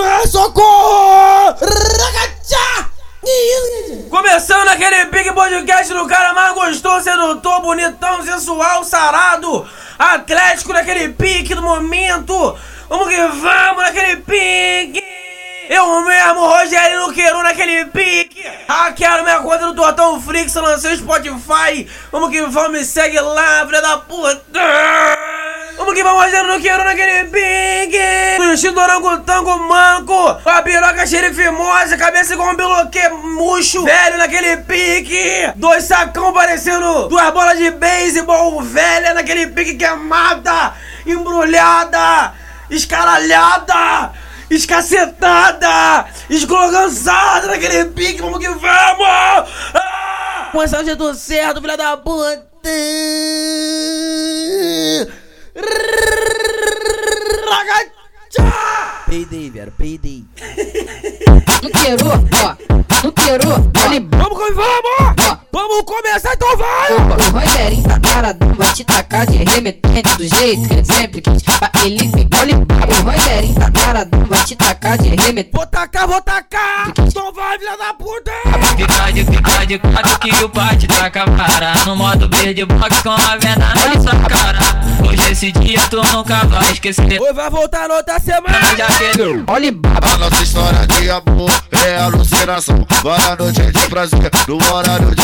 É socorro! Começando naquele Big Podcast do cara mais gostoso, sedutor, bonitão, sensual, sarado, atlético naquele pique do momento. Vamos que vamos naquele pique! Eu mesmo, Rogério Luqueiro, naquele pique! Hackearam minha conta do Tortão Flix, lancei o Spotify. Vamos que vamos, me segue lá, filha da puta! Vamos que vamos, Rogério Luqueiro, naquele pique! Vestido orangotango manco, a piroca xerifimosa, cabeça igual um biloque murcho, velho naquele pique! Dois sacão parecendo duas bolas de beisebol, velha naquele pique queimada, embrulhada, escaralhada! escacetada, escologançada naquele pique, vamos que vamos! Ah! Com essa jeito certo, filha da puta! Peidei, velho, peidei. Não queiro, ó. Não queiro, olha. Vamos vamos! Vamos começar, então vai! O Rogerinho tá paradão, vai te tacar de remetente do jeito que ele sempre quis. Ele ficar olha. O Rogerinho tá paradão, vai te tacar de remetente. Vou tacar, vou tacar! Então vai, filha da puta! Fica de, fica de quatro que o pai te taca para No modo verde box com a venda na sua cara Hoje esse dia tu nunca vai esquecer Hoje vai voltar na outra semana! Já quereu Olha, A nossa história de amor é alucinação. Boa noite de prazer, no horário de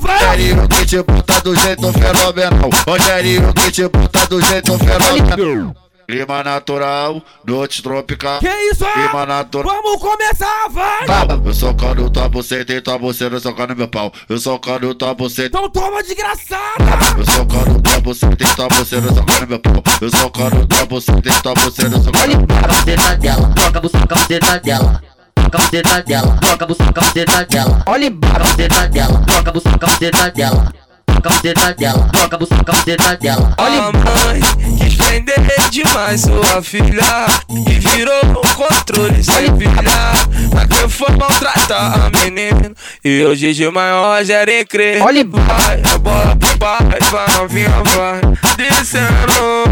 vai! Rogerinho que te bota do jeito fenomenal. Rogerinho que te bota do jeito fenomenal. Clima natural, noite tropical. Que isso, é? Clima natural. Vamos começar, vai! Eu socando tua buceta e tua buceta socando meu pau. Eu socando tua buceta. Então toma desgraçada! Eu socando tua buceta e tua buceta socando meu pau. Eu socando tua buceta e tua buceta socando meu pau. Toca a buceta dela, toca a buceta, toca a buceta dela. Toca a buceta dela, toca a buceta, dela. olha, a buceta dela, toca a buceta, toca a buceta buceta dela, toca buceta, buceta dela. A mãe quis vender demais sua filha E virou um controle sem pilha. Pra que foi maltratar a menina? E hoje de maior já crer Olha, Vai, a bola pro pai, vai novinha, vai Descendo.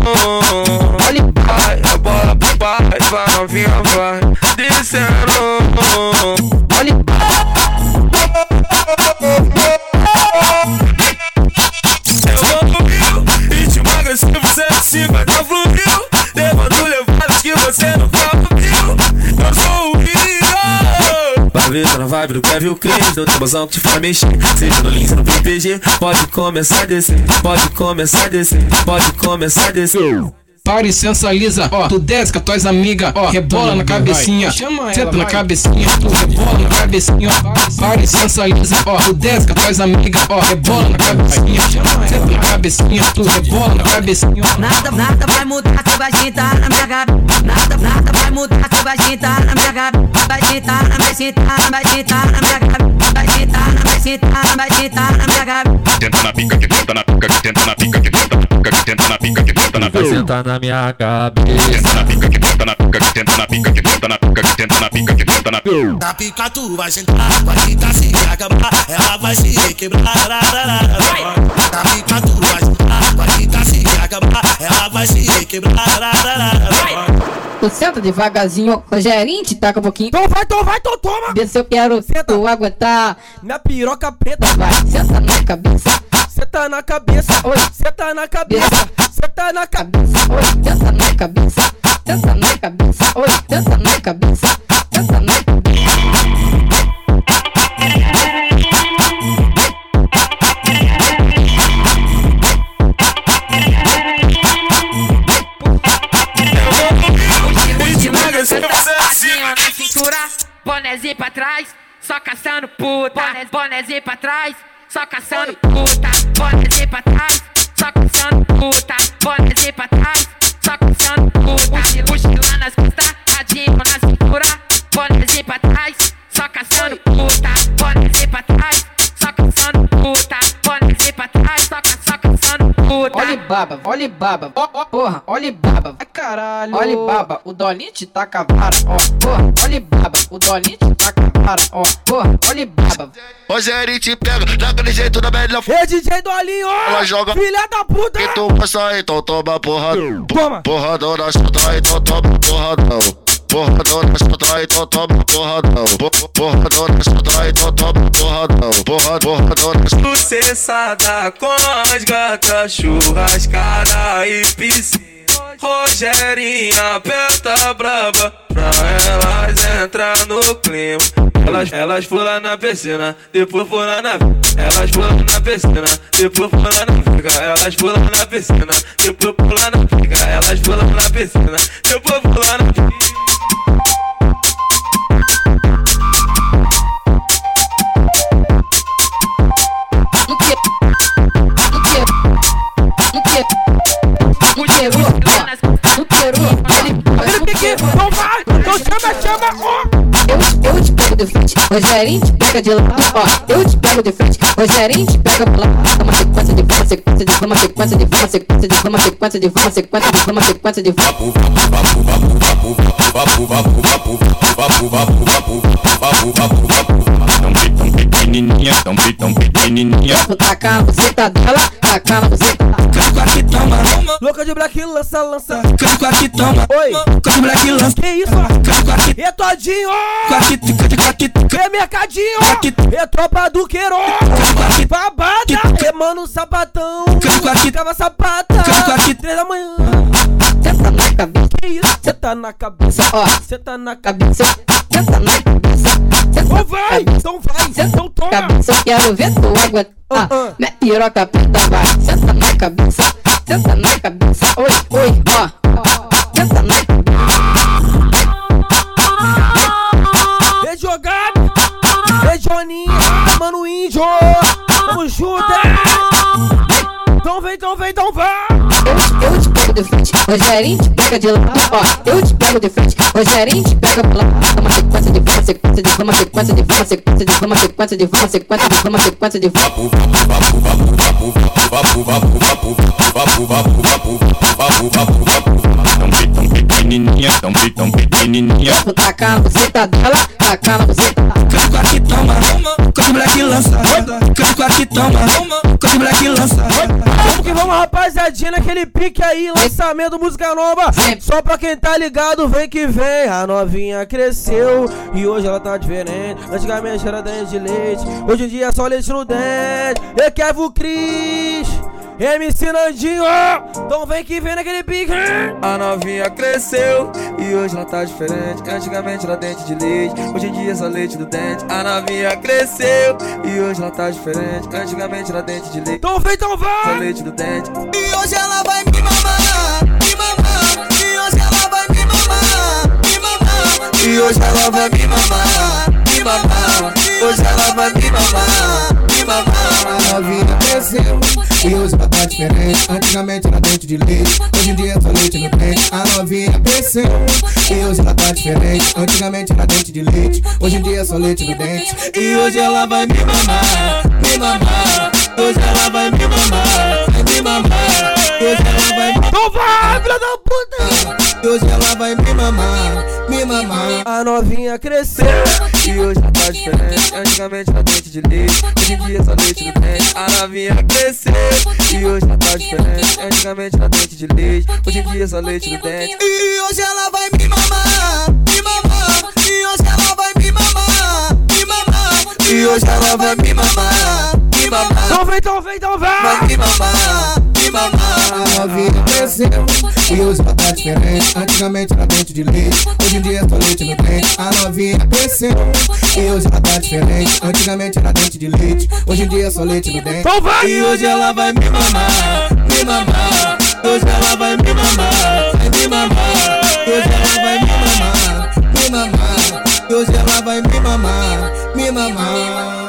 Olha, Vai, a bola pro pai, vai novinha, vai Descendo 150 fluiu. Levando levadas que você nunca ouviu Eu sou o Rio. Vai ver, tá na vibe do Kevin o Cris Deu tabuzão que te faz mexer. Seja no Lins ou no PPG Pode começar a descer. Pode começar a descer. Pode começar a descer Para e sensualiza, ó, tu desce com as tuas amigas, ó, rebola na cabecinha, senta na cabecinha, tu rebola na cabecinha, para e sensualiza, ó, tu desce com as tuas amigas, ó, rebola na cabecinha, senta na cabecinha, tu rebola na cabecinha. Nada, nada vai mudar, tu vai sentar na minha gabi. Nada, nada vai mudar, tu vai sentar na minha gabi. Vai sentar, na- vai sentar, vai sentar na minha gabi. Vai sentar, na- vai sentar, vai sentar na minha gabi. Tenta na pica, que tenta na pica, que tenta na pica, que tenta na pica, que tenta na pica, que tenta na pica. Sentar na minha cabeça Tenta na pica, que tenta na pica, que tenta na pica, que tenta na pica, que tenta na pica, que tenta na pica. Na pica tu vai sentar, vai sentar se acabar, ela vai se quebrar. Na pica tu vai sentar, vai sentar se acabar, ela vai se quebrar. tu senta devagarzinho, Rogerinho te taca um pouquinho. Então vai, então vai, então toma! Vê se eu quero tu aguentar. Minha piroca preta, Vai, senta na cabeça, cê tá na cabeça, Oi. cê tá na cabeça, cê tá na cabeça. oi, senta na cabeça, senta na cabeça, oi, senta na cabeça, senta na cabeça. Bonezinho pra trás Só caçando puta. Bonezinho pra trás, só caçando puta. Bonezinho pra trás, só caçando puta Bonezinho pra trás, só caçando puta Mochila nas costas, radinho na cintura. Bonezinho pra puta. Olha baba, olha baba, ó, ó, porra, olha baba. Ai, caralho. Olha baba, o Dolinho te taca a vara, ó, porra, olha baba, o Dolinho te taca a vara, ó, porra, olha baba. Rogério te pega, daquele jeito da melhor. Ei, DJ Dolinho, Ela joga- filha da puta. que tu gosta, então toma porradão. Toma. Porradão na chuta, então toma porradão. Porradão na chuta, então toma porradão. Po- Porradão na chuta, então toma porradão. Porra- Porradão na chuta. Sucessada com as gatas, churrascada e piscina. Rogerinha aperta braba pra elas entrar no clima. Elas, elas pulam na piscina, depois pulam na Elas pulam na piscina, depois pulam na fica. Elas pulam na piscina, depois pulam na fica. Elas pulam na piscina, depois pulam na chama, chama, ó. Eu, te- eu te pego de frente, Rogerinho te pega de lado, ó. Eu te pego de frente, Rogerinho te pega pro lado. Uma sequência de fama, sequência de fama, sequência de fama, sequência de fama, sequência de fama, sequência de fama, sequência de fama. Tão pequenininha, tão, pe- tão pequenininha. Tacar na buceta dela, tacar na buceta. Aqui Louca de black, lança, lança. aqui toma. Oi, Quando o moleque lança, que isso? aqui, todinho, aqui, aqui, aqui, é mercadinho, é tropa do queiro, babada, é mano sapatão, cava sapata, três da manhã, Senta na cabeça, que isso? Cê tá na cabeça, ó, cê tá na cabeça. Senta na cabeça, então vai, então vai, então toma, Cabeça, quero ver tu aguentar. Ah, ah. Minha piroca preta vai. Senta na cabeça, senta na cabeça. Oi, oi, ó. Senta na é jogado, é Joninha, mano índio, tamo junto, é. então vem, então vem, então vai, de frente, Rogerinho te pega de lado, ó. Eu te pego de frente, Rogerinho te pega pro lado. Uma sequência de fama, sequência de fama, sequência de fama, sequência de fama, sequência de fama, sequência de fama, sequência de fama. Tão, pe- tão pequenininha, tão, tão pequenininha. Vou tacar na buceta dela, tacar na buceta. aqui toma. Quando o moleque lança, aqui toma. Quando o moleque lança, Vamos, rapaziadinha, naquele pique aí, lançamento música nova. Só pra quem tá ligado, vem que vem. A novinha cresceu e hoje ela tá diferente. Antigamente era dente de leite, hoje em dia é só leite no dente. Eu quero Cris, MC Nandinho. Então vem que vem naquele pique. A novinha cresceu e hoje ela tá diferente. Antigamente era dente de leite, hoje em dia é só leite do dente. A novinha cresceu e hoje ela tá diferente. Antigamente era dente de leite, Então vem, então só vai. leite do dente. E hoje ela vai me mamar, me mamar. E hoje ela vai me mamar, me mamar. E hoje ela vai me mamar, me mamar. Hoje ela vai me mamar. A novinha cresceu e hoje ela tá diferente. Antigamente era dente de leite, hoje em dia é só leite no dente. A novinha cresceu e hoje ela tá diferente. Antigamente era dente de leite, hoje em dia é só leite no dente. E hoje ela vai me mamar, me mamar. Hoje ela vai me mamar, me mamar. Hoje ela vai me Então vai, filha da puta. Hoje ela vai me mamar, me mamar. A novinha cresceu. E hoje ela tá diferente. Antigamente era dente de leite, hoje em dia é só leite do dente. A novinha cresceu e hoje ela tá diferente. Antigamente era dente de leite, hoje em dia é só leite do dente. E hoje ela vai me mamar, me mamar. E hoje ela vai me mamar, me mamar. E hoje ela vai me mamar, me mamar. Então vem, então vem, então Vai vai. me mamar, me mamar. A novinha cresceu e hoje ela tá diferente. Antigamente era dente de leite, hoje em dia é só leite no dente. A novinha cresceu e hoje ela tá diferente. Antigamente era dente de leite, hoje em dia é só leite no dente. Então vai. E hoje ela vai me mamar, me mamar. Hoje ela vai me mamar, vai me mamar. Hoje ela vai me mamar, me mamar. Hoje ela vai me mamar, me mamar.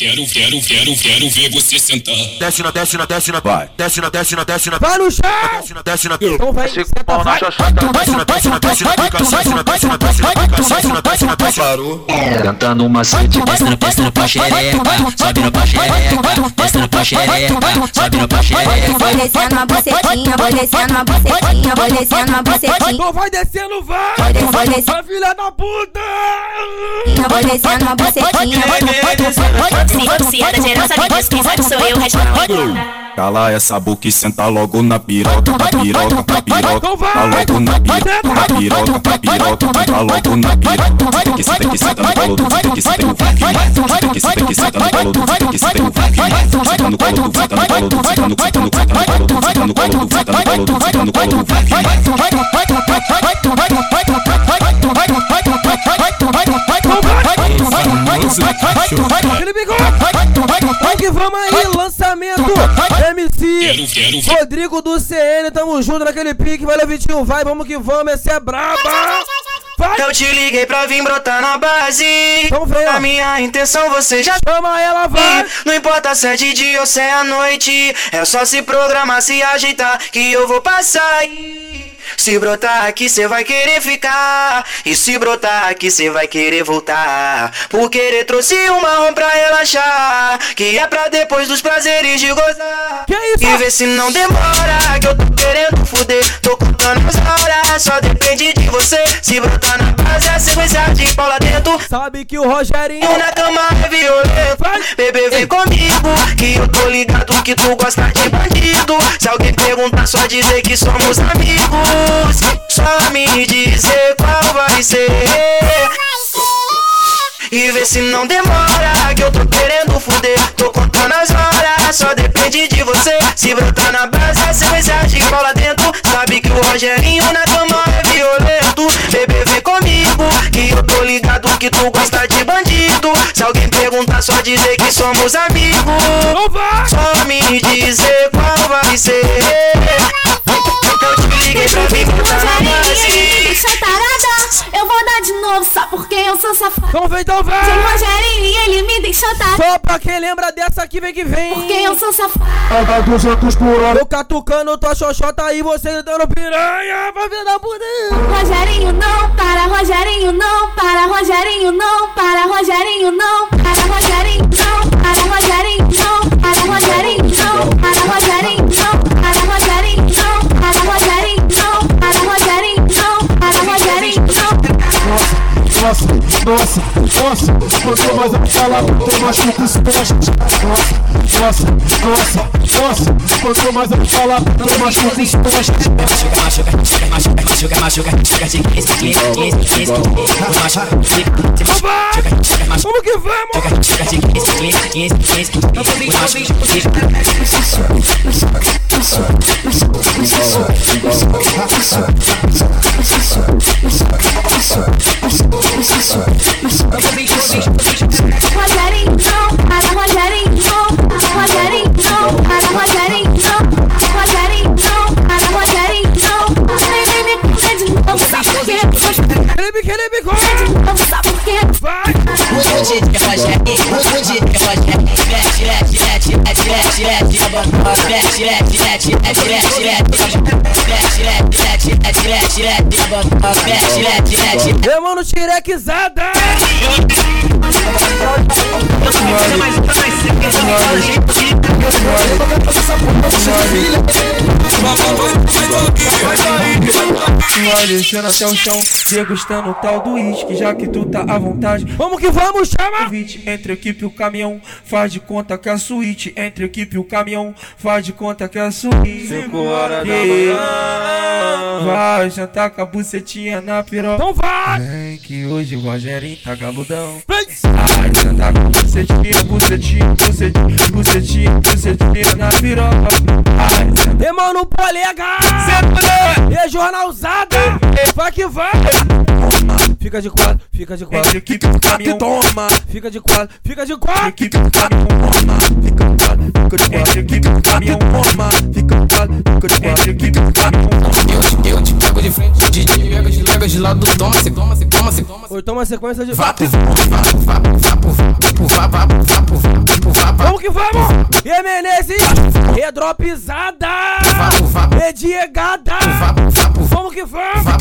Quero, quero quero, quero, ver você sentar. Desce na, desce na, desce na, vai. Desce na, desce na, desce na, Vai no chão! desce na, desce na. Então vai, senta, vai. Desce na, desce na, desce na, pica, desce na, desce na, desce na, pica, desce na, desce na, desce na. Parou. Cantando uma sede, descendo, descendo pra xereca, sobe pra xereca, descendo pra xereca, sobe pra xereca. Vou descendo uma bucetinha, vou descendo uma bucetinha, vou descendo uma bucetinha. Então vai descendo, vai! Vou descendo, vou descendo, Vai, filha da puta! vou descendo uma bucetinha. Se, se é da geral, sabe disso. Quem sabe sou eu, o resto não. Cala essa boca e senta logo na piroca, na piroca, na piroca. Então vai! Tá logo na piroca, na piroca, na piroca. Tá logo na piroca. Que senta, que que! Vamos aí, lançamento! MC Rodrigo do CN, tamo junto naquele pique, valeu Vitinho, vai, vamos que vamos, esse é braba! Vai! Eu te liguei pra vir brotar na base. Então vem. A minha intenção você já Chama ela, vai! Não importa se é de dia ou se é à noite. É só se programar, se ajeitar que eu vou passar aí. Se brotar aqui, cê vai querer ficar. E se brotar aqui, cê vai querer voltar. Por querer trouxe uma on pra relaxar. Que é pra depois dos prazeres de gozar. E vê se não demora. Que eu tô querendo fuder. Tô contando as horas. Só depende de você. Se brotar na base, é sequência de pau lá dentro. Sabe que o Rogerinho na cama é violento Bebê vem comigo Que eu tô ligado que tu gosta de bandido Se alguém perguntar só dizer que somos amigos Só me dizer qual vai ser. E vê se não demora Que eu tô querendo fuder. Tô contando as horas Só depende de você. Se brotar na base É sequência de lá dentro. Sabe que o Rogerinho na cama é violento. Bebê vem comigo Que eu tô ligado que tu gosta de bandido. Se alguém perguntar só dizer que somos amigos. Então! Só me dizer qual vai ser liguei pra na base Deixa tarada, eu vou dar de novo só porque eu sou safada. Então vem, então Sem vem! Rogerinho e ele me deixou tarada. Só pra quem lembra dessa aqui, vem que vem! Porque eu sou safada. Paga 200 por hora. Eu catucando tua xoxota e você dando piranha, vai vir da puta! Rogerinho não para, Rogerinho não para, Rogerinho não para, Rogerinho não para, ます。nossa, nossa, quanto mais eu falar, quanto mais me exposto. Nossa, nossa, nossa, quanto mais eu falar, quanto mais fico exposto. Machuca, machuca, machuca, machuca, machuca, de 15, 15, 15, 15, Como que vamos? Machuca de 15, 15, 15, 15, 15, Machuca, machuca, machuca, machuca, Rogerinho não para, Rogerinho não para, Rogerinho não para, Rogerinho não Rogerinho não para, Rogerinho não Vem, vem, me conta de novo, sabe por quê? Aquele bico, aquele bico! De novo, sabe por quê? Vai! Eu mano tirequizada Mano, Vai descendo até o chão, degustando o tal do uísque, já que tu tá à vontade. Vamos que vamos, chama! Convite entre equipe e o caminhão, faz de conta que é a suíte. Entre equipe e o caminhão, faz de conta que é a suíte. Cinco horas da manhã. Vai jantar com a bucetinha na piroca. Então vai! Vem que hoje o Rogerinho tá galudão. Vai jantar com a bucetinha, bucetinha, bucetinha, bucetinha, bucetinha na piroca. Meu mano, polega! E jornalzada! Vai que vai! Fica de quatro, fica de quatro. E! Fica de quatro, fica de quatro! equipe do caminhão, fica do lado, fica de quatro. Entre a equipe do caminhão, fica do lado, fica de quatro. Entre a equipe do caminhão, Eu, eu te pego de frente, DJ pega de lega de de lado, toma, se toma, se toma, se toma. Oi, toma sequência de. Vapo, vapo, vapo, vapo, vapo, vapo, vapo, vapo, vapo, vapo. Vamos que vamos! Menezes, redropizada! Rediegada! Vamos que vamos!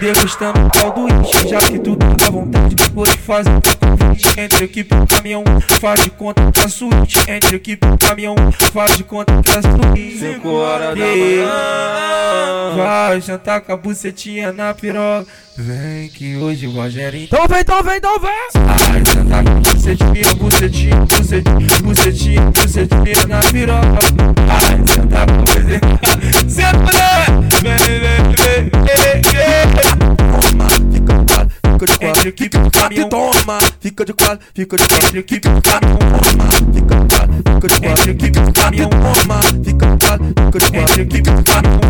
degustando o caldo ixi, Já que tudo dá vontade, vou fazer Entre equipe e caminhão, faz de conta que é suíte. Entre equipe e caminhão, faz de conta que é suíte. Cinco horas da manhã. Vai jantar com a bucetinha na piroca Vem que hoje o Rogerinho Então vem, então vem, então vem! Vai jantar com a bucetinha, bucetinha, bucetinha, bucetinha, bucetinha na piroca Vai jantar com a bucetinha. Senta, né? Vem, vem, vem, vem, vem Fica de quatro, equipe do caminhão Toma, fica de quatro, fica de quatro, equipe do caminhão Toma, fica de quatro, fica de quatro, equipe do caminhão Toma, fica de quatro, fica de quatro, equipe do caminhão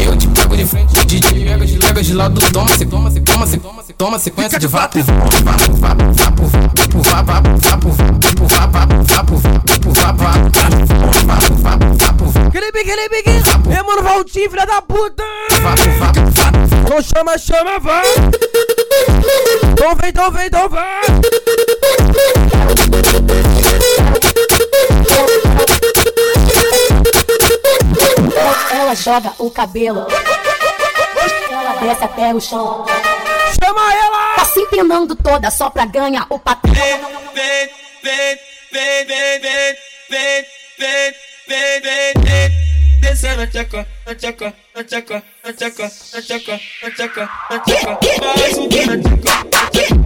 Eu, eu te pego de frente, DJ pega de lega de lado, toma, se toma, se toma, se toma, se toma, sequência de vapo, vapo, vapo, vapo, vapo, vapo, vapo, vapo, vapo, vapo, vapo, vapo, vapo, vapo, Aquele bique, aquele bique! É, mano, Valtinho, filha da puta! Então chama, chama, vai! Então vem, então vem, então vai! Ela joga o cabelo. Ela desce até o chão. Chama ela! Tá se empinando toda só pra ganhar o patrão. Vem, vem, vem, vem, vem, vem, vem, vem, vem, vem Descendo na tcheca, na tcheca, na tcheca, chaka chaka chaka chaka na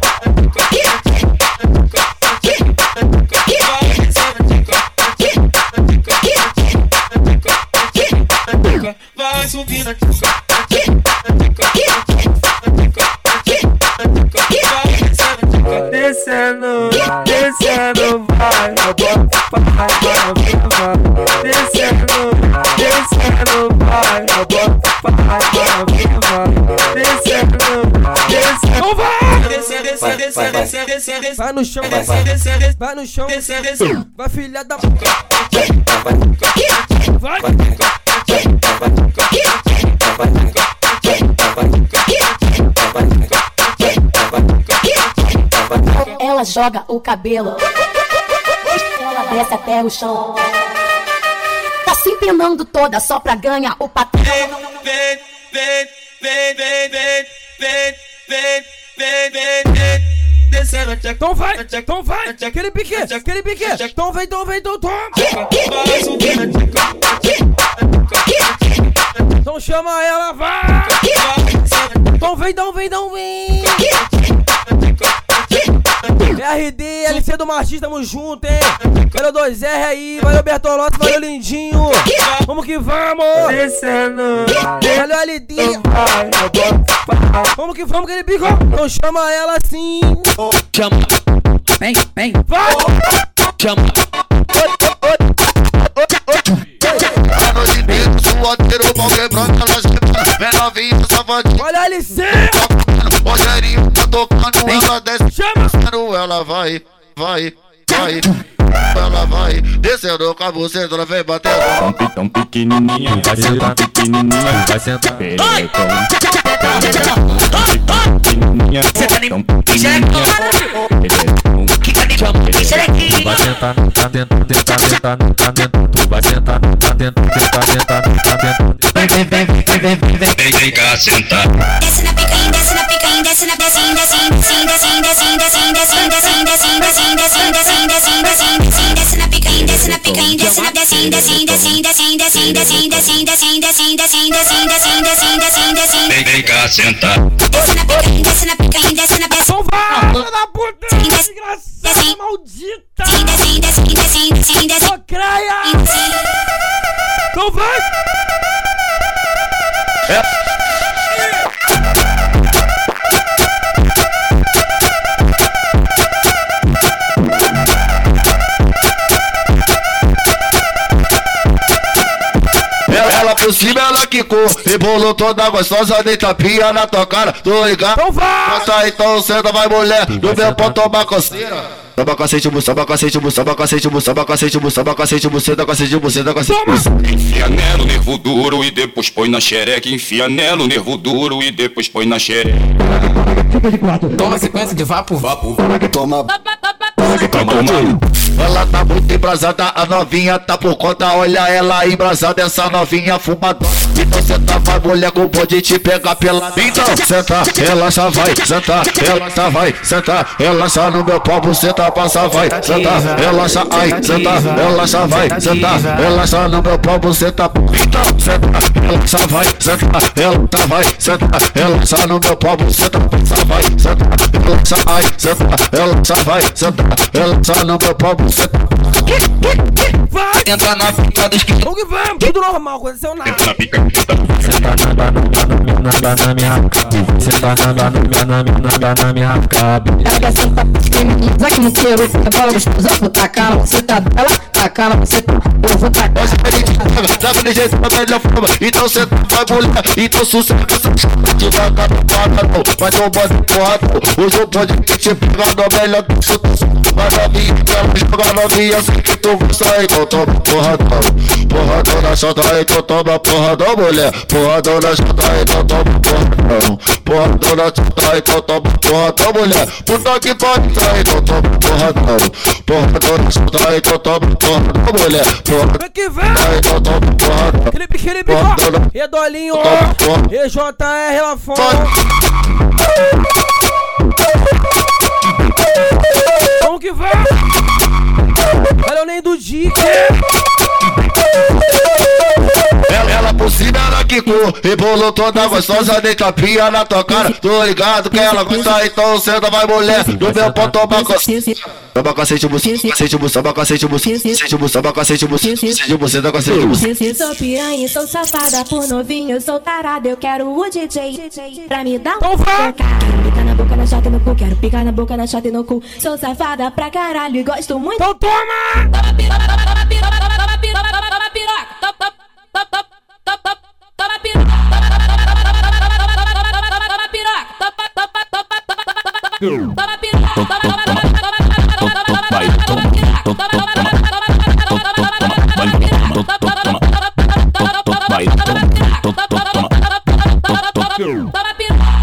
Vai no chão, Vai, vai, no chão, vai filha da Vai! Ela joga o cabelo. Ela desce até o chão. Tá se empinando toda só pra ganhar o patrão. Vem, vem, vem, vem, vem, vem, então vai, então vai, aquele pique, aquele pique, então vem, então vem, então toma. Então chama ela, vai. Então vem, então vem, então vem. RD, LC do Martins, tamo junto, hein? Valeu 2R aí, valeu Bertolotti, valeu Lindinho! Vamos que vamos! Descendo, Valeu LD! Vamos que vamos, aquele bico! Então chama ela assim! Chama, vem, vem, Vai! chama. Ano de dedo, suadeiro, pau quebrando, ela. Vem novinha, safadinha. Olha a LC! Rogerinho tá tocando, ela desce. Chama! Ela vai, vai, vai. Ela vai, descendo com a buceta, ela vem batendo. Tão, pe- tão pequenininho, vai sentar pequenininha, vai sentar pererecão. Pequenininha, tão pequenininha, pererecão. Sentar, tá dentro, tá dentro, tá dentro, tá dentro. Tu vai sentar, tá dentro, tá dentro, tá dentro, tá dentro. Vem, vem, vem, vem, vem, vem, vem. Vem, vem cá sentar. Desce na picanha, desce na picanha, desce na descendo, descendo, descendo, descendo, descendo, descendo, descendo, descendo, descendo, descendo, descendo, descendo, descendo, desce na picanha, desce na picanha, desce na descendo, descendo, descendo, descendo, descendo, descendo, descendo, descendo, descendo, descendo, descendo, descendo, descendo, descendo, Vem, vem cá sentar. desce na picanha, desce na picanha, desce na Então vai! Filha da puta! Desgraçada maldita! descendo, descendo, descendo, descendo, descendo, Ô, creia! descendo. Então vai! Ela, Kiko, rebolou toda gostosa, deita pia na tua cara, tô ligado? Então vai! Gosta então, senta, vai mulher, no meu pau toma coceira. Samba cacete, bu, samba cacete, bu, samba cacete, bu, samba cacete, bu, samba cacete, bu, senta cacete, bu, senta cacete. Enfia nela o nervo duro e depois põe na xereca. Enfia nela o nervo duro e depois põe na xereca. Toma sequência de vapo, vapo. Toma. Ela tá muito embrasada, a novinha tá por conta. Olha ela embrasada, essa novinha fumadora. Senta, vai, mulher, com pode te pegar pela. Então senta, relaxa, vai, senta, relaxa, vai, senta, relaxa no meu pau, senta, passa, vai, senta, relaxa, ai, senta, relaxa, vai, senta, relaxa no meu pau, senta. Então senta, relaxa, vai, senta, relaxa, vai, senta, relaxa no meu pau, senta, passa, vai, senta, relaxa, ai, senta, relaxa, vai, senta, relaxa no meu pau, senta. Vai! Entra na pica dos que. Vamos que vamos! Tudo normal, aconteceu é nada. Entra na pica. Você tá nadando, nadando, nadando na minha cabo. Você tá nadando, nadando, nadando na minha cabo. Pega senta pequenininha, zaque no queiro. É bola gostosa, vou tacar na tá buceta dela. Tacar na buceta, eu vou tacar. Hoje é feliz, você tá da melhor forma. Então cê tá bagulha, então sossega essa chapa. Devagar não para não, mas não pode porra não. Hoje eu pode te pegar no melhor que você tá. Mas novinha, ela joga novinha, Sei que tu gosta Então toma porradão Porradão na chota Então toma porradão mulher Porradão na chota Então toma porradão Porradão na chota Então toma porradão mulher Puta que pariu Então toma porradão Porradão na chota Então toma porradão mulher Porradão Vem que vem! então toma porradão Felipe, Felipe, ó! Redolinho, ó! EJR lá fora! Vamos que vai! Olha o nem do Dick! Ela, ela por cima ela quicou, rebolou toda gostosa, deita pia na tua cara. Tô ligado que ela gosta, então senta vai mulher. No meu pau toma cacete. Samba cacete, bu, cacete, bu, samba cacete, bu, cacete, bu, samba cacete, bu, cacete, bu, senta cacete, bu. Sou piranha, sou safada, por novinho, sou tarada. Eu quero o DJ pra me dar um. Quero picar na boca, na chata e no cu. Quero picar na boca, na chata e no cu. Sou safada pra caralho e gosto muito. Então toma! Toma piroca, toma piroca, toma piroca, toma piroca.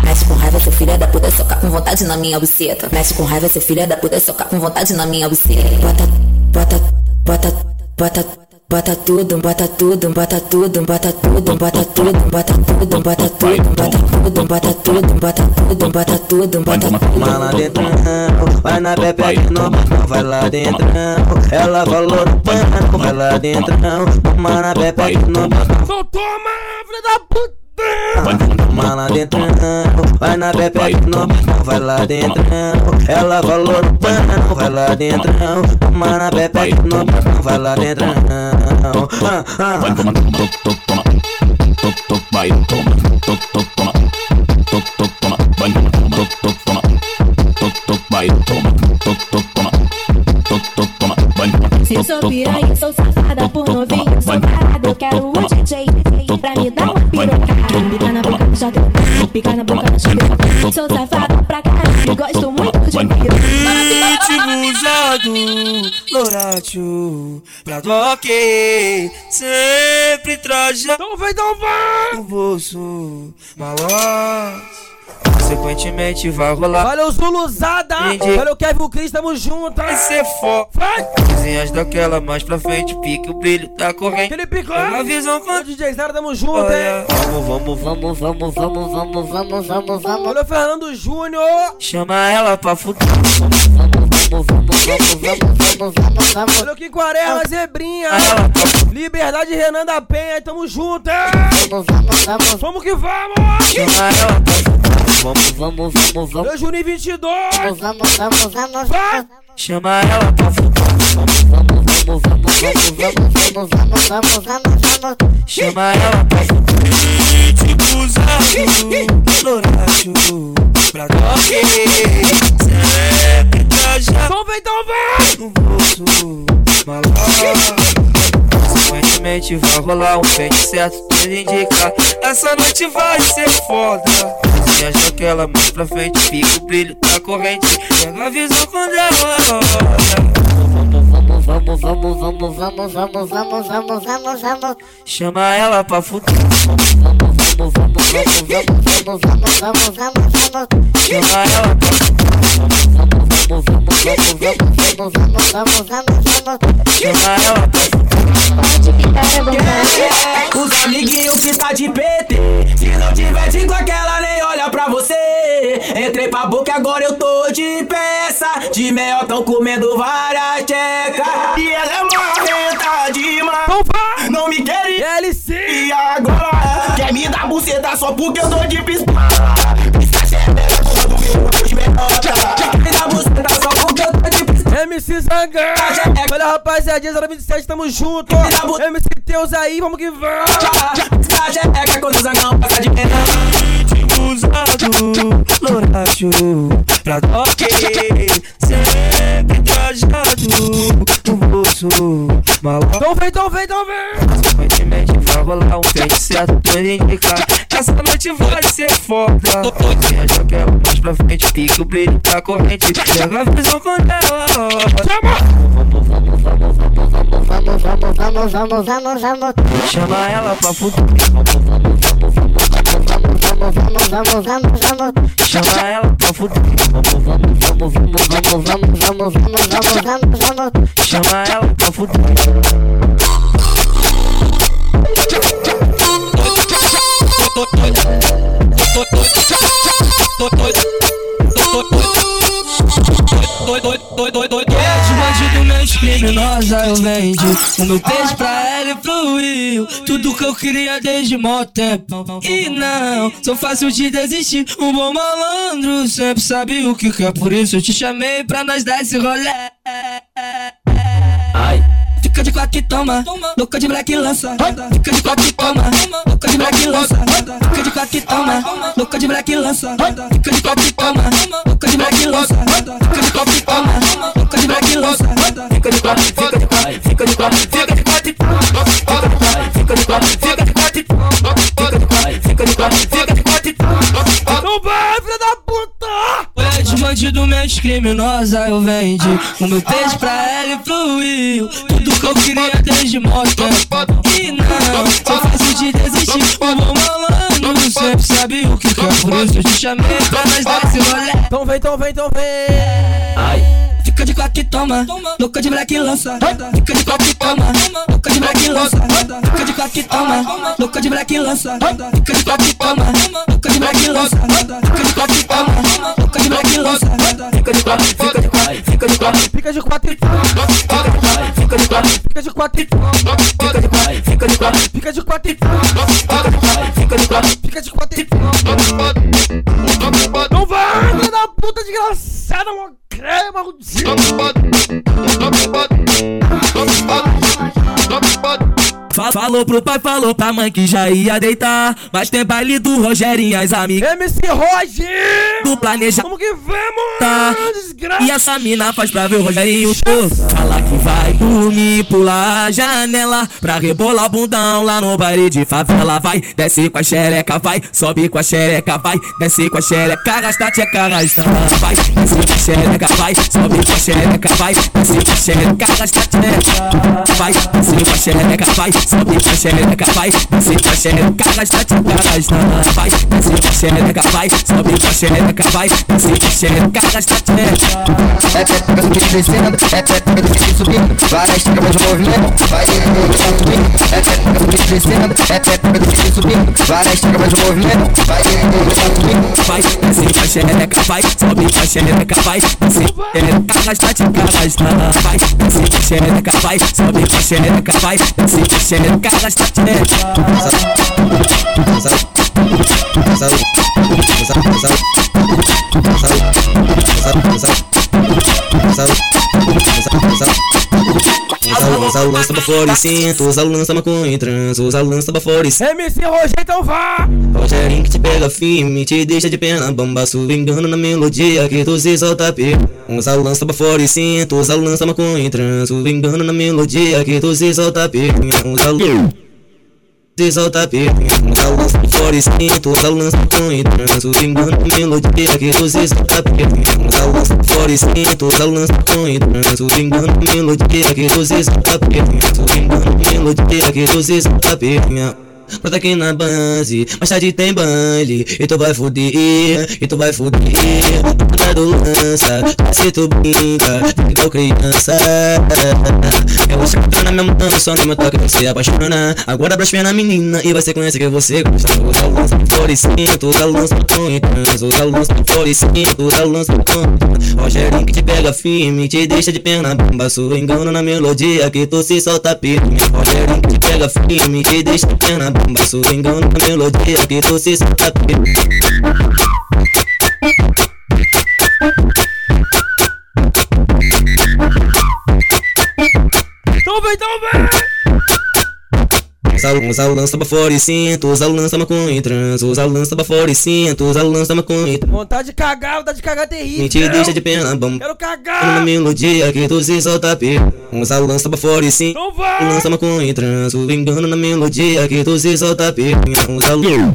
Mexe com raiva, seu filho da puta, soca com vontade na minha buceta. Mexe com raiva, seu filho da puta, soca com vontade na minha buceta. Bota, bota, bota, bota, bota tudo, bota tudo, bota tudo, bota tudo, bota tudo, bota tudo, bota tudo, bota tudo, bota tudo, bota tudo, bota tudo, bota tudo. Vai lá dentro, vai na que não vai lá dentro. Ela falou no pano, vai lá dentro. Vai na que não Então toma, filha da puta! Vai lá dentro, vai na que não vai lá dentro. Ela falou pano, vai lá dentro. Vai na que não vai lá dentro. Vai toma, toma, toma, toma, toma, vai toma, toma, toma, toma, toma, vai toma, toma, toma, toma, vai toma, toma, toma, toma, toma. Se sou piranha, sou safada por novinho, sou tarada. Eu quero o DJ pra me dar uma piroca. Pica na boca. Sou safada pra caralho, gosto muito de usado, Loratio, pra toque, sempre trajado. Então vai, então vai! No bolso, malote. Consequentemente vai rolar. Olha o Zuluzada! Entendi. Olha o Kevin Cris, tamo junto! Vai ser foda. Vai! Coisinhas daquela mais pra frente, pique o brilho da corrente. Felipe Clã! uma visão Olha o. DJ Zero, tamo junto, Olha, hein? vamos, vamos, vamos. Vamos, vamos, vamos, vamos, vamos, vamos, vamos. Olha o Fernando Júnior! Chama ela pra fuder. Vamos, vamos, vamos, vamos, vamos, vamos, vamos. Olha o que Quaresma, Zebrinha! Liberdade Renan da Penha, tamo junto, hein? Vamos, vamos, vamos. Vamos que vamos! Chama ela pra fuder. Vamos, Vamos, vamos, vamos. Olha o Juninho 22! Vamos, vamos, vamos, vamos. Vai! chama ela pra fuder. Vamos, vamos, vamos, vamos, vamos, vamos, vamos, vamos, vamos. Chama ela pra fuder. Ritmo usado, Loratio, pra toque, sempre trajado. Então vem, então vai! no bolso. Consequentemente vai rolar um pente certo, tudo indica. Essa noite vai ser foda. Se acha que ela mais pra frente, fica o brilho da corrente. Pega a visão quando ela roda. Vamos, vamos, vamos, vamos, vamos, vamos, vamos, vamos, vamos, vamos. Chama ela pra fuder. Vamos, vamos, vamos, vamos, vamos, vamos, vamos, vamos, vamos. Chama ela pra Vamos, vamos, vamos, vamos, vamos, vamos, vamos, vamos, vamos. Chama ela pra Os amiguinhos que tá de PT Se não tiver de com aquela nem olha pra você. Entrei pra boca agora eu tô de peça. De mel tão comendo várias tchecas E ela é marrenta demais Não me quer ir E agora quer me dar buceta só porque eu tô de pistola MC Zangão Olha rapaziadinha, 027, tamo junto MC Teus aí, vamos que vamos Trajeca quando o zangão passa de pena usado, loracho, pra toque, sempre trajado, no bolso, maluco. Então vem, então vem, então vem. Consequentemente vai rolar um pente certo, tudo indica. Essa noite vai ser foda. Se acha que ela mais pra frente, fica o brilho da corrente. Pega a visão quando ela. Vamos, vamos, vamos, vamos, vamos, vamos. Chama ela pra fuder. Vamos, vamos, vamos, vamos, vamos. Chama ela pra fuder. Vamos, vamos, vamos, vamos, vamos, vamos, vamos, vamos, vamos, vamos. Chama ela pra fuder. De bandido, mente criminosa eu vendi. O peixe pra ela fluiu Tudo que eu queria desde mó tempo. E não, sou fácil de desistir. Um bom malandro sempre sabe o que quer. Por isso eu te chamei pra nós dar esse rolê. Ai Fica de quatro e toma, louca de black lança. Fica de quatro e toma, louca de black lança. Fica de quatro e toma, louca de black lança. Fica de quatro e toma, louca de black lança. Fica de quatro e toma, louca de black lança. Fica de quatro, fica de quatro, fica de quatro, fica de quatro. Fica de quatro, fica de quatro, fica de quatro. Fica de quatro, fica de quatro, fica de quatro. Então puta! Olha de bandido, mente criminosa eu vendi O meu peixe pra ela fluiu Tudo que eu queria desde mó tempo E não, só fácil de desistir O bom malandro sempre sabe o que quer Por isso eu te chamei pra nós dar esse rolê. Então vem, então vem, então vem. Ai Fica de quatro e toma, louca de black lança. Fica de quatro e toma, louca de black lança. Fica de quatro e toma, louca de black lança. Fica de quatro e toma, louca de black lança. Fica de quatro e toma, louca de black lança. Fica de quatro, fica de quatro, fica de quatro, Fica de quatro e fica de quatro, Fica de quatro e fica de quatro, fica de quatro, Fica de quatro e fica de quatro. Fica de quatro e Não vai, da puta desgraçada, mó crema, maldito Fa- Falou pro pai, falou pra mãe que já ia deitar. Mas tem baile do Rogerinho e as amigas MC Roger do planeja. Como que vamos? Tá. E essa mina faz pra ver o Rogerinho. Fala que vai dormir, pular a janela. Pra rebolar o bundão lá no baile de favela. Vai, desce com a xereca, vai, sobe com a xereca, vai, desce com a xereca, arrasta tcheca, arrasta. Vai, desce com a xereca, vai, sobe com a xereca, vai, desce com a xereca, arrasta tcheca. Vai, desce com a xereca, vai, sobe com a xereca, vai, desce com a xereca, arrasta tcheca, arrasta. Vai, desce com a xereca, vai, sobe com a xereca, vai, desce com a xereca, arrasta tcheca. É pepeca do que descendo, é pepeca do que subindo Várias tramas movimento, vai subindo É pepeca do que descendo, é pepeca do que subindo Várias tramas movimento, vai subindo Vai, desce com a xereca, vai, sobe com a xereca, vai, desce com a xereca, arrasta tcheca, arrasta. Vai, desce com a xereca, vai, sobe com a xereca, vai, desce com a cheiro, cara tu teta. Usa o lança pra fora e cinto, usa o lança maconha em trans, usa o lança pra fora e cinto. MC Rogério, então vá! Rogerinho que te pega firme, te deixa de pena bamba, engano na melodia que tu se solta pego. Usa o lança pra fora e cinto, usa o lança maconha em trans, engano na melodia que tu se solta pego. Usa o se solta piranha, usa o lança pra fora e cinto, usa o lança maconha trans, engano na melodia que tu se solta piranha. Usa o lança pra fora e cinto, usa o lança maconha trans, engano na melodia que solta piranha. Engano na melodia que tu se solta piranha. Brota aqui na base, mais tarde tem baile E tu vai fuder, e tu vai fuder. Brota do lança, se tu brinca Igual criança Eu vou chegar na minha mão, só no meu toque você apaixona. Agora blasfema na menina e vai sequência que você gosta. Usa o lança por e cinto, usa o lança com trans Usa o lança por e cinto, usa o lança com Rogerinho que te pega firme, te deixa de pena bamba. Sua engano na melodia que tu se solta firme. Rogerinho que te pega firme, te deixa de pena bamba na melodia que tu se firme Então vem, então vem! Usa, usa o lança pra fora e cinto, usa o lança maconha em trans, usa o lança pra fora e cinto, usa o lança maconha em trans. Vontade de cagar, vontade de cagar terrível. Me te deixa de pena bamba. Quero Na cagar! melodia que tu se solta pego. Usa o lança pra fora e vai! lança maconha em trans, o engano na melodia que tu se solta pego. Usa o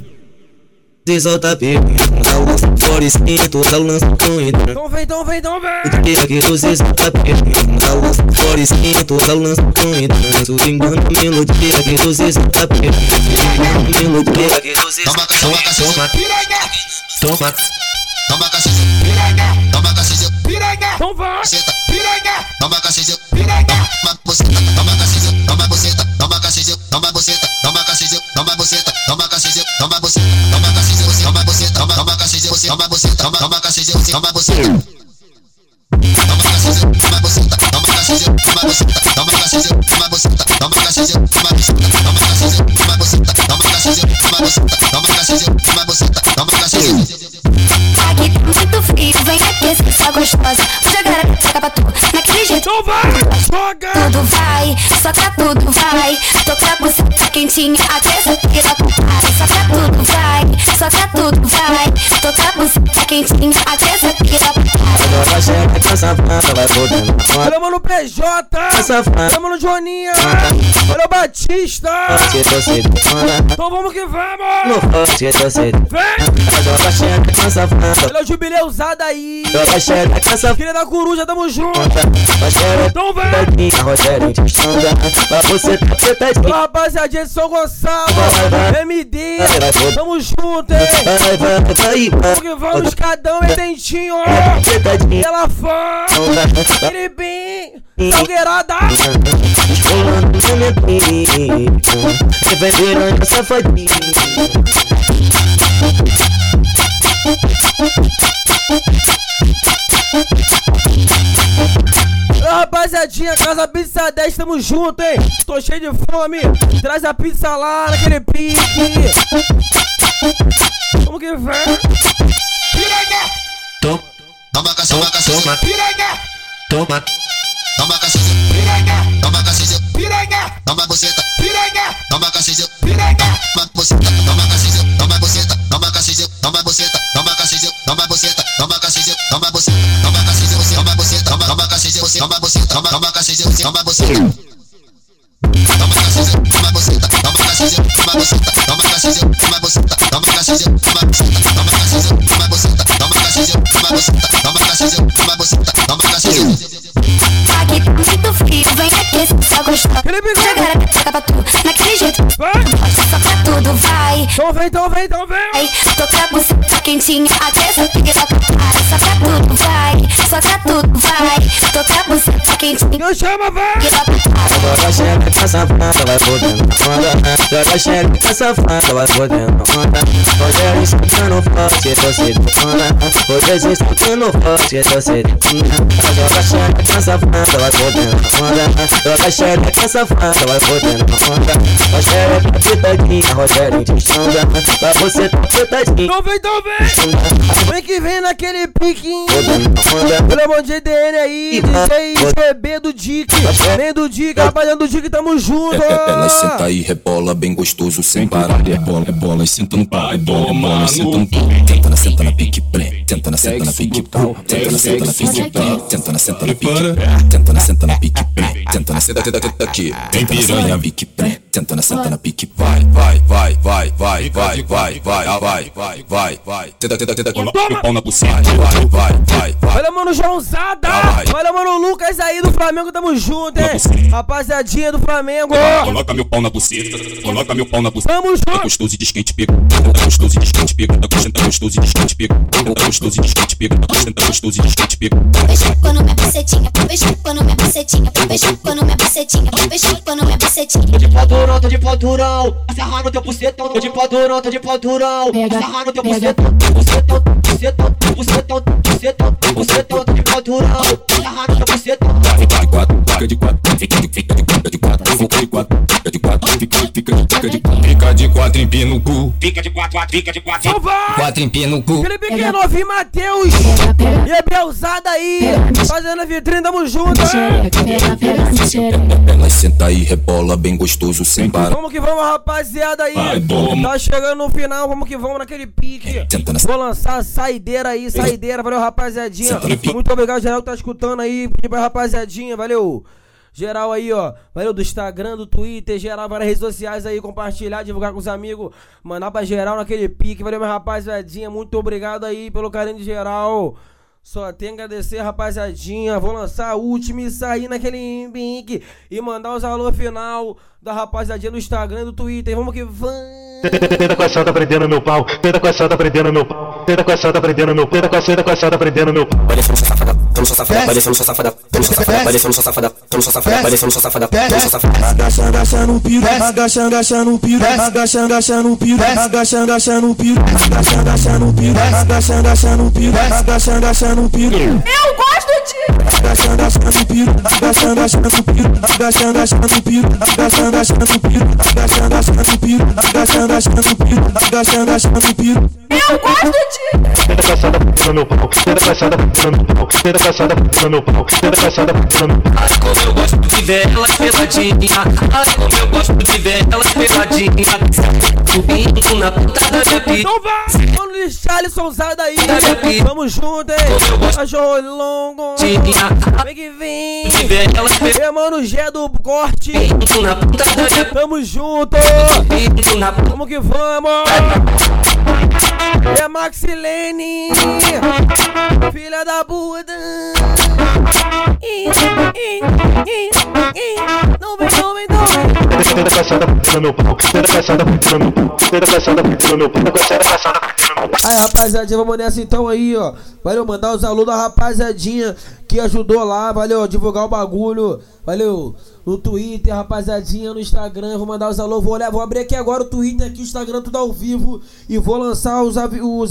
se solta pego. Usa o lança fora e cinto, usa o lança em trans. Então vem, então vem, então vem! Melodia que tu se solta pego. Usa o lança fora e cinto, usa o lança maconha em trans, o engano melodia que tu se solta pego. Melodia que tu se solta Toma, toma cacete, toma cacete, Então vai! toma cacete, toma buceta, toma cacete, toma buceta, toma cacete, toma buceta, toma cacete, toma buceta, toma cacete, toma buceta, toma cacete, toma buceta, toma toma cacete, toma buceta, toma toma cacete, toma buceta. Toma cacete, toma buceta, toma cacete, toma buceta, toma cacete, toma buceta, toma cacete, toma buceta, toma cacete, toma buceta, toma cacete, toma buceta, toma cacete, toma buceta, toma cacete. Aqui tá muito frio, vem aqui, se só gostosa. Vou jogar a peteca pra tu, naquele jeito. Então vai! Joga! Tudo vai, soca tudo vai. Toca a buceta quentinha, até essa pira para. Soca tudo vai, soca tudo vai. Toca a buceta quentinha, até essa pira para. Agora chega que essa fanta vai podendo na foto. Olha, mano, PJ! Fanta Olha, mano, Joaninha! Olha o Batista! Então vamos que No vamos! tu se Vem! Que essa fanta. Olha o jubileu usado aí! Chega que essa Filha da coruja, tamo junto! Vai chegar Então vem! Rogério te estanda Pra você tá Ô, petadinha rapaziadinha de São Gonçalo! MD! Tamo junto, hein? Vai, vai, vai, Vamos que vamos, vai escadão é dentinho, ó! Petadinha Ela fã! Ele bem! Salgueirada! Esfolando no meu vai safadinha Ô, Rapaziadinha, Casa Pizza 10, tamo junto, hein? Tô cheio de fome. Traz a pizza lá naquele pique. Como que vem? Toma, toma cacete, toma cacete, toma, toma cacete, toma cacete, toma buceta, toma cacete, toma buceta, toma cacete, toma buceta, toma cacete, toma buceta, toma cacete, toma buceta, toma cacete, toma buceta, toma cacete, toma buceta, toma toma cacete, toma buceta, toma toma cacete, toma buceta. Toma cacete, toma buceta, toma cacete, toma buceta, toma cacete, toma buceta, toma cacete, toma buceta, Então vem, então vem, então vem. Vai, toca a buceta quentinha, até essa pira para. Soca tudo vai, soca tudo vai. Toca a buceta quentinho. Não chama, vai! Joga xereca safada, vai fodendo onda. Joga xereca safada, vai fodendo onda. Rogério escutando forte, você detona. Rogério escutando forte, você detona. Joga xereca safada, vai fodendo onda. Joga xereca safada, vai fodendo onda. Rogério tá pitadinha, Rogério de sonda. Pra você tá pitadinha. Então vem, então vem! Vem que vem naquele piquinho. Pelo amor de DN aí, DJ, DJ do Dick. Vem do Dick, rapaziada do Dick, tamo junto. Ela senta aí, rebola bem gostoso, sem parar. É bola, é bola, e senta no pau. É bola, é bola, e senta no pau. Tenta na senta na pique pré. Tenta na senta na pique pau. Tenta na senta na pique pré. Tenta na senta na pique pré. Tenta na senta na pique pré. Tenta na senta tenta tenta aqui. Tenta na senta na pique pré. Tenta na senta na pique vai, vai, vai, vai, vai, vai, vai, vai, ah, vai, vai, vai, vai. Tenta tenta tenta coloca o pau na buceta. Vai, vai, vai, vai. Olha, mano, Joãozada. Olha, mano, Lucas aí do Flamengo, tamo junto, hein? Rapaziadinha do Flamengo. Coloca meu pau na buceta, coloca meu pau na buceta. Tamo junto. Tá gostoso e desquente pega, tá gostoso e desquente pega, tá gostoso, tá gostoso e desquente pega, tá gostoso e desquente pega, tá gostoso, tá gostoso e desquente pega. Quando minha bucetinha, beijo quando minha bucetinha, quando minha bucetinha, quando minha bucetinha. Tô de pau durão, tô de pau durão. Acerrar no teu bucetão. Tô de pau durão, tô de pau durão. Acerrar no teu bucetão. Bucetão, bucetão, bucetão, bucetão, bucetão. Tô de pau durão. Acerrar no teu bucetão. Fica de quatro, fica de quatro, fica de fica de fica de quatro, fica de quatro, quatro, fica de fica de fica de quatro, fica de quatro empina no cu. Fica de quatro, fica de quatro. Então vai. Quatro empina no cu. Felipe Pequeno, ouvi Matheus. E a Belzada aí. Fazendo a vitrine, tamo junto. Ela senta aí, rebola bem gostoso, sem parar. Vamos que vamos, rapaziada aí. Vai. Tá chegando no final, vamos que vamos naquele pique. Vou lançar a saideira aí, saideira. Valeu, rapaziadinha. Muito obrigado, geral, que tá escutando aí. Pedir pra rapaziadinha, valeu. Geral aí, ó. Valeu do Instagram, do Twitter, geral, várias redes sociais aí, compartilhar, divulgar com os amigos, mandar pra geral naquele pique. Valeu, minha rapaziadinha. Muito obrigado aí pelo carinho de geral. Só tenho que agradecer, rapaziadinha. Vou lançar a última e sair naquele pique. E mandar os alô final da rapaziadinha do Instagram e do Twitter. Vamos que vamos. Tenta com essa tá prendendo meu pau. Tenta com essa tá prendendo meu pau. Tenta com essa tá prendendo meu pau. Tenta com essa essa tá prendendo meu pau. Parecendo sua safada, tamo só safada, parecendo só safada, tamo só safada, parecendo só safada, tamo só safada, parecendo só safada, tamo só safada. Agachando, agachando o piru, agachando, agachando o piru, agachando, agachando o piru, agachando, agachando o piru, agachando, agachando o piru, agachando, agachando o piru, agachando, agachando o piru. Eu gosto de. Agachando, agachando o piru, agachando, agachando o piru, agachando, agachando o piru, agachando, agachando o piru, agachando, agachando o piru, agachando, agachando o piru, agachando, agachando o piru. Eu gosto de. Tenta caçada, tenta no pau, tenta caçada, tenta no pau, tenta tá prendendo meu pau. Essa tá prendendo meu pau. Ai, como eu gosto de ver elas peladinha. Ai, como eu gosto de ver elas peladinha. Subindo na ponta da minha pica. Então vai! Mano, Richarlison, sai daí! Tamo junto, hein? Cachorro longo! Vem que vem! É, mano, Gé do corte! Tamo junto! Vamos que vamos! É Maxilene! Filha da Buda! Não vem, Tenta tá prendendo meu pau. Tenta prendendo meu pau. Tenta prendendo meu pau. Tenta prendendo meu pau. Aí, vamos nessa então aí, ó. Valeu, mandar os alunos da rapaziadinha que ajudou lá, valeu, divulgar o bagulho. Valeu, no Twitter, rapaziadinha, no Instagram. Vou mandar os alô, vou olhar, vou abrir aqui agora o Twitter, aqui o Instagram, tudo ao vivo. E vou lançar os, os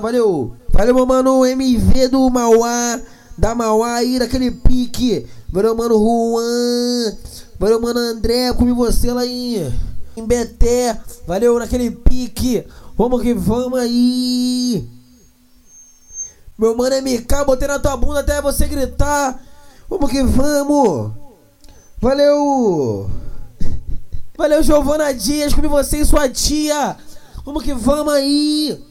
valeu. Valeu, meu mano, MV do Mauá, da Mauá aí, daquele pique. Valeu, mano, Juan. Valeu, mano, André, comi você lá em, em Beté. Valeu, naquele pique. Vamos que vamos aí. Meu mano MK, botei na tua bunda até você gritar. Vamos que vamos. Valeu. Valeu, Giovana Dias, comi você e sua tia. Vamos que vamos aí.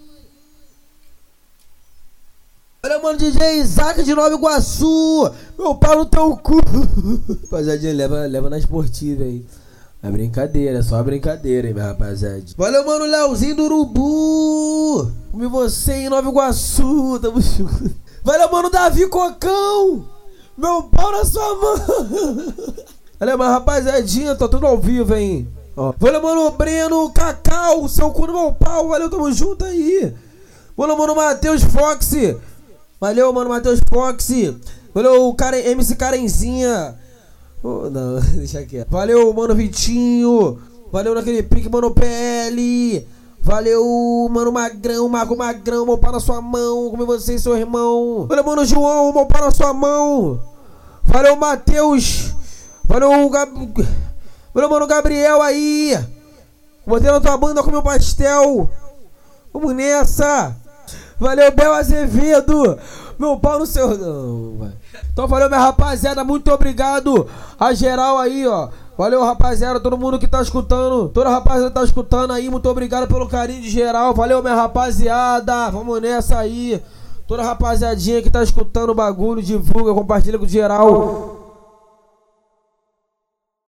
Olha, mano, DJ Isaac de Nova Iguaçu. Meu pau no teu cu. Rapaziadinha, leva, leva na esportiva aí. É brincadeira, é só brincadeira, hein, rapaziada. Valeu, mano, Leozinho do Urubu. Comi você em Nova Iguaçu, tamo junto. Valeu, mano, Davi Cocão. Meu pau na sua mão. Olha, mas rapaziadinha, tá tudo ao vivo, hein. Ó. Valeu, mano, Breno, Cacau, seu cu no meu pau. Valeu, tamo junto aí. Valeu, mano, Matheus Fox. Valeu, mano, Matheus Fox. Valeu, cara, MC Carenzinha. Oh, não, deixa quieto. Valeu, mano, Vitinho. Valeu naquele pique, mano, PL. Valeu, mano Magrão, Mago Magrão, mão para sua mão, como você e seu irmão. Valeu, mano João, mão para sua mão. Valeu, Matheus. Valeu, Gab... Valeu, mano Gabriel aí. Botei na tua banda com meu pastel. Vamos nessa. Valeu, Bel Azevedo. Meu pau no seu. Então valeu, minha rapaziada. Muito obrigado a geral aí, ó. Valeu, rapaziada. Todo mundo que tá escutando. Toda rapaziada que tá escutando aí. Muito obrigado pelo carinho de geral. Valeu, minha rapaziada. Vamos nessa aí. Toda rapaziadinha que tá escutando o bagulho, divulga, compartilha com geral.